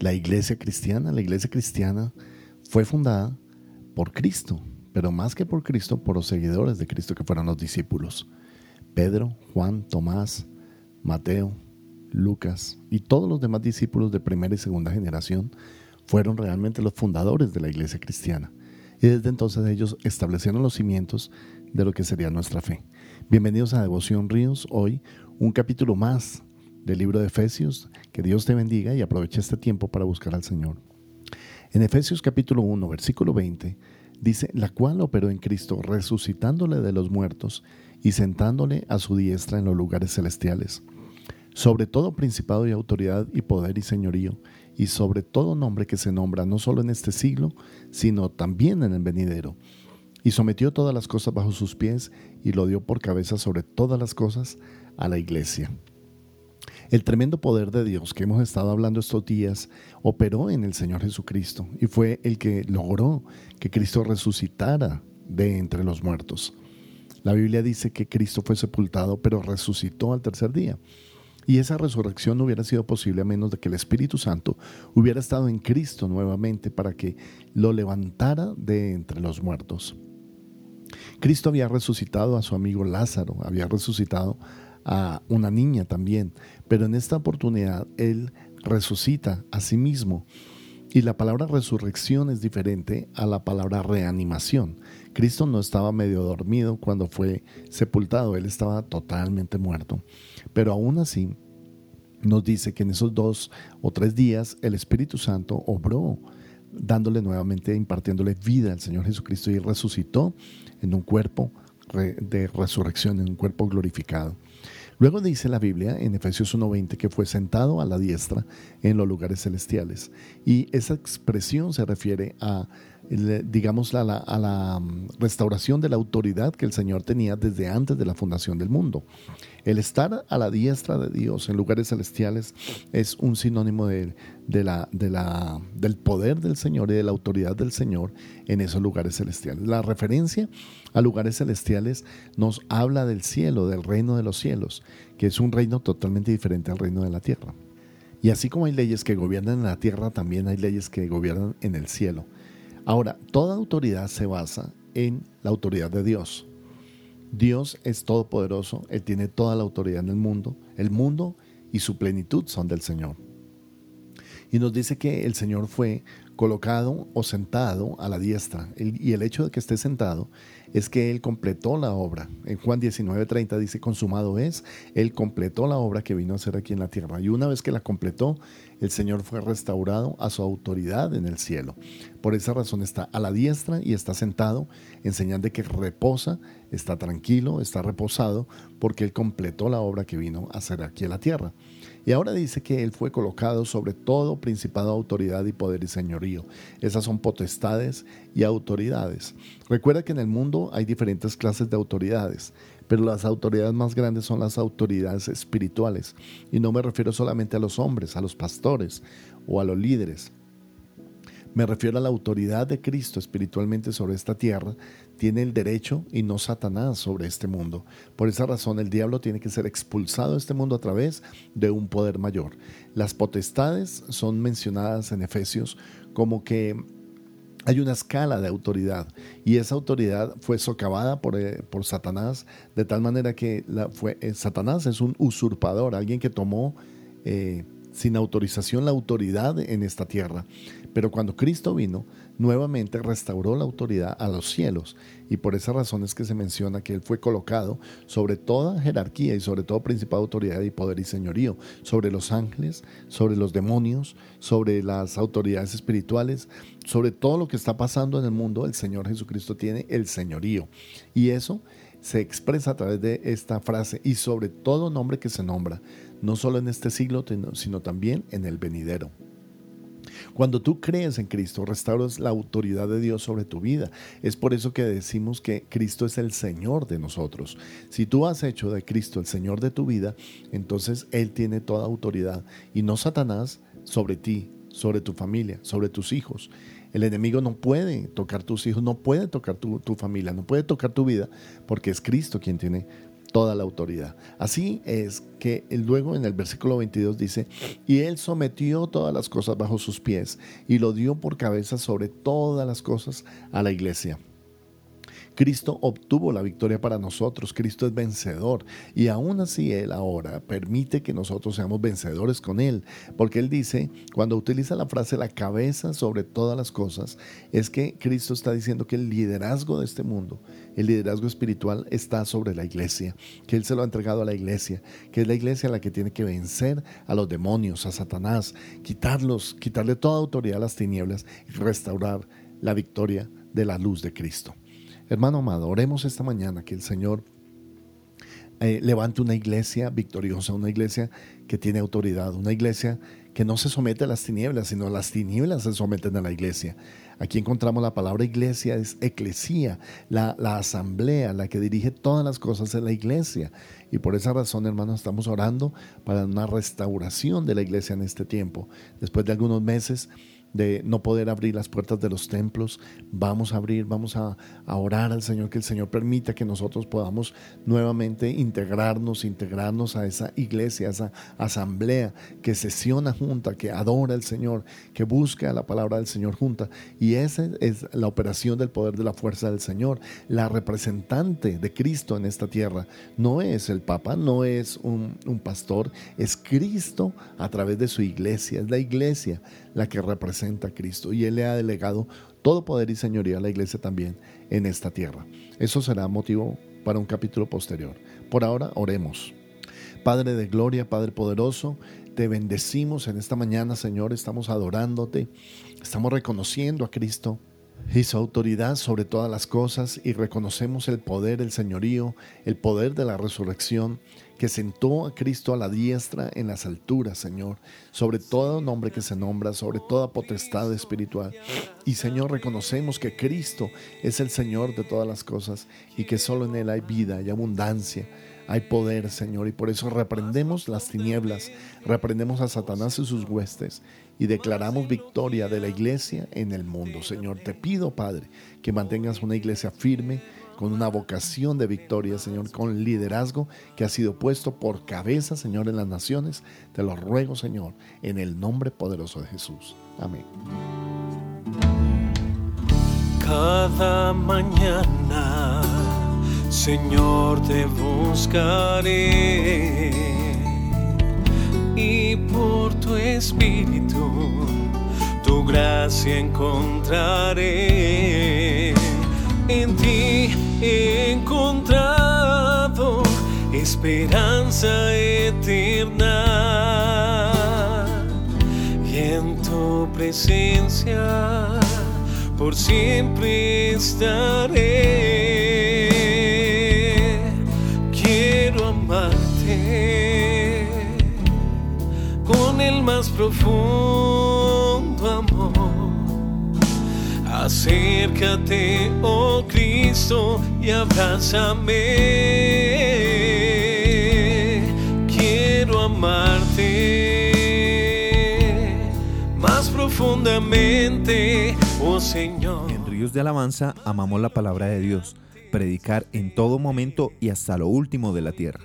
la iglesia cristiana, la iglesia cristiana fue fundada por Cristo, pero más que por Cristo, por los seguidores de Cristo que fueron los discípulos. Pedro, Juan, Tomás, Mateo, Lucas y todos los demás discípulos de primera y segunda generación fueron realmente los fundadores de la iglesia cristiana. Y desde entonces ellos establecieron los cimientos de lo que sería nuestra fe. Bienvenidos a Devoción Ríos, hoy un capítulo más del libro de Efesios. Que Dios te bendiga y aproveche este tiempo para buscar al Señor. En Efesios capítulo 1, versículo 20, dice, la cual operó en Cristo, resucitándole de los muertos y sentándole a su diestra en los lugares celestiales, sobre todo principado y autoridad y poder y señorío, y sobre todo nombre que se nombra no solo en este siglo, sino también en el venidero. Y sometió todas las cosas bajo sus pies y lo dio por cabeza sobre todas las cosas a la iglesia. El tremendo poder de Dios que hemos estado hablando estos días operó en el Señor Jesucristo y fue el que logró que Cristo resucitara de entre los muertos. La Biblia dice que Cristo fue sepultado pero resucitó al tercer día. Y esa resurrección no hubiera sido posible a menos de que el Espíritu Santo hubiera estado en Cristo nuevamente para que lo levantara de entre los muertos. Cristo había resucitado a su amigo Lázaro, había resucitado a una niña también, pero en esta oportunidad Él resucita a sí mismo. Y la palabra resurrección es diferente a la palabra reanimación. Cristo no estaba medio dormido cuando fue sepultado, Él estaba totalmente muerto. Pero aún así, nos dice que en esos dos o tres días el Espíritu Santo obró, dándole nuevamente, impartiéndole vida al Señor Jesucristo y resucitó en un cuerpo de resurrección, en un cuerpo glorificado. Luego dice la Biblia en Efesios 1.20 que fue sentado a la diestra en los lugares celestiales. Y esa expresión se refiere a, digamos, a la, a la mm, restauración de la autoridad que el Señor tenía desde antes de la fundación del mundo. El estar a la diestra de Dios en lugares celestiales es un sinónimo de, la, del poder del Señor y de la autoridad del Señor en esos lugares celestiales. La referencia a lugares celestiales nos habla del cielo, del reino de los cielos, que es un reino totalmente diferente al reino de la tierra. Y así como hay leyes que gobiernan en la tierra, también hay leyes que gobiernan en el cielo. Ahora, toda autoridad se basa en la autoridad de Dios. Dios es todopoderoso, Él tiene toda la autoridad en el mundo. El mundo y su plenitud son del Señor. Y nos dice que el Señor fue colocado o sentado a la diestra. Y el hecho de que esté sentado es que Él completó la obra. En Juan 19:30 dice, consumado es, Él completó la obra que vino a hacer aquí en la tierra. Y una vez que la completó, el Señor fue restaurado a su autoridad en el cielo. Por esa razón está a la diestra y está sentado, enseñando que reposa, está tranquilo, está reposado, porque Él completó la obra que vino a hacer aquí en la tierra. Y ahora dice que Él fue colocado sobre todo principado, autoridad y poder y señorío. Esas son potestades y autoridades. Recuerda que en el mundo hay diferentes clases de autoridades, pero las autoridades más grandes son las autoridades espirituales. Y no me refiero solamente a los hombres, a los pastores o a los líderes. Me refiero a la autoridad de Cristo espiritualmente sobre esta tierra. Tiene el derecho y no Satanás sobre este mundo. Por esa razón el diablo tiene que ser expulsado de este mundo a través de un poder mayor. Las potestades son mencionadas en Efesios como que hay una escala de autoridad y esa autoridad fue socavada por, eh, por Satanás de tal manera que fue, eh, Satanás es un usurpador, alguien que tomó eh, sin autorización la autoridad en esta tierra. Pero cuando Cristo vino, nuevamente restauró la autoridad a los cielos. Y por esa razón es que se menciona que Él fue colocado sobre toda jerarquía y sobre todo principal autoridad y poder y señorío, sobre los ángeles, sobre los demonios, sobre las autoridades espirituales, sobre todo lo que está pasando en el mundo, el Señor Jesucristo tiene el señorío. Y eso se expresa a través de esta frase y sobre todo nombre que se nombra, no solo en este siglo, sino también en el venidero. Cuando tú crees en Cristo, restauras la autoridad de Dios sobre tu vida. Es por eso que decimos que Cristo es el Señor de nosotros. Si tú has hecho de Cristo el Señor de tu vida, entonces Él tiene toda autoridad y no Satanás sobre ti, sobre tu familia, sobre tus hijos. El enemigo no puede tocar tus hijos, no puede tocar tu, tu, familia, no puede tocar tu vida, porque es Cristo quien tiene toda la autoridad. Así es que luego en el versículo 22 dice, y él sometió todas las cosas bajo sus pies y lo dio por cabeza sobre todas las cosas a la iglesia Cristo obtuvo la victoria para nosotros, Cristo es vencedor y aún así Él ahora permite que nosotros seamos vencedores con Él, porque Él dice, cuando utiliza la frase la cabeza sobre todas las cosas, es que Cristo está diciendo que el liderazgo de este mundo, el liderazgo espiritual está sobre la iglesia, que Él se lo ha entregado a la iglesia, que es la iglesia la que tiene que vencer a los demonios, a Satanás, quitarlos, quitarle toda autoridad a las tinieblas y restaurar la victoria de la luz de Cristo. Hermano amado, oremos esta mañana que el Señor eh, levante una iglesia victoriosa, una iglesia que tiene autoridad, una iglesia que no se somete a las tinieblas, sino las tinieblas se someten a la iglesia. Aquí encontramos la palabra iglesia, es eclesía, la, la asamblea, la que dirige todas las cosas en la iglesia. Y por esa razón, hermanos, estamos orando para una restauración de la iglesia en este tiempo. Después de algunos meses de no poder abrir las puertas de los templos. Vamos a abrir, vamos a, orar al Señor, que el Señor permita que nosotros podamos nuevamente integrarnos, integrarnos a esa iglesia, a esa asamblea que sesiona junta, que adora al Señor, que busca la palabra del Señor junta. Y esa es la operación del poder de la fuerza del Señor. La representante de Cristo en esta tierra no es el Papa, no es un, un pastor, es Cristo a través de su iglesia, es la iglesia la que a Cristo y Él le ha delegado todo poder y señoría a la iglesia también en esta tierra. Eso será motivo para un capítulo posterior. Por ahora, oremos. Padre de gloria, Padre poderoso, te bendecimos en esta mañana, Señor, estamos adorándote, estamos reconociendo a Cristo y su autoridad sobre todas las cosas y reconocemos el poder, el señorío, el poder de la resurrección que sentó a Cristo a la diestra en las alturas, Señor, sobre todo nombre que se nombra, sobre toda potestad espiritual. Y Señor, reconocemos que Cristo es el Señor de todas las cosas y que solo en Él hay vida y abundancia hay poder, Señor, y por eso reprendemos las tinieblas, reprendemos a Satanás y sus huestes y declaramos victoria de la iglesia en el mundo. Señor, te pido, Padre, que mantengas una iglesia firme, con una vocación de victoria, Señor, con liderazgo que ha sido puesto por cabeza, Señor, en las naciones. Te lo ruego, Señor, en el nombre poderoso de Jesús. Amén. Cada mañana Señor, te buscaré y por tu espíritu tu gracia encontraré. En ti encontrado esperanza eterna y en tu presencia por siempre estaré. Con el más profundo amor. Acércate, oh Cristo, y abrázame. Quiero amarte más profundamente, oh Señor. En Ríos de Alabanza amamos la palabra de Dios, predicar en todo momento y hasta lo último de la tierra.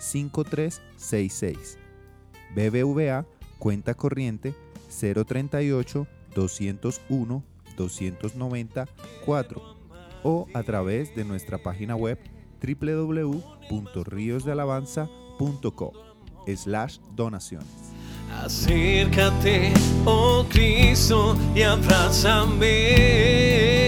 5366. BBVA, cuenta corriente 038 201 294 o a través de nuestra página web www.riosdealabanza.com slash donaciones. Acércate, oh Cristo, y abrázame.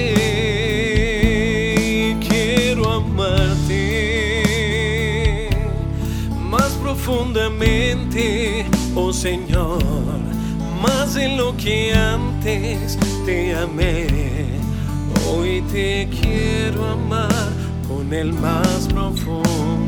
Oh Señor, más de lo que antes te amé. Hoy te quiero amar con el más profundo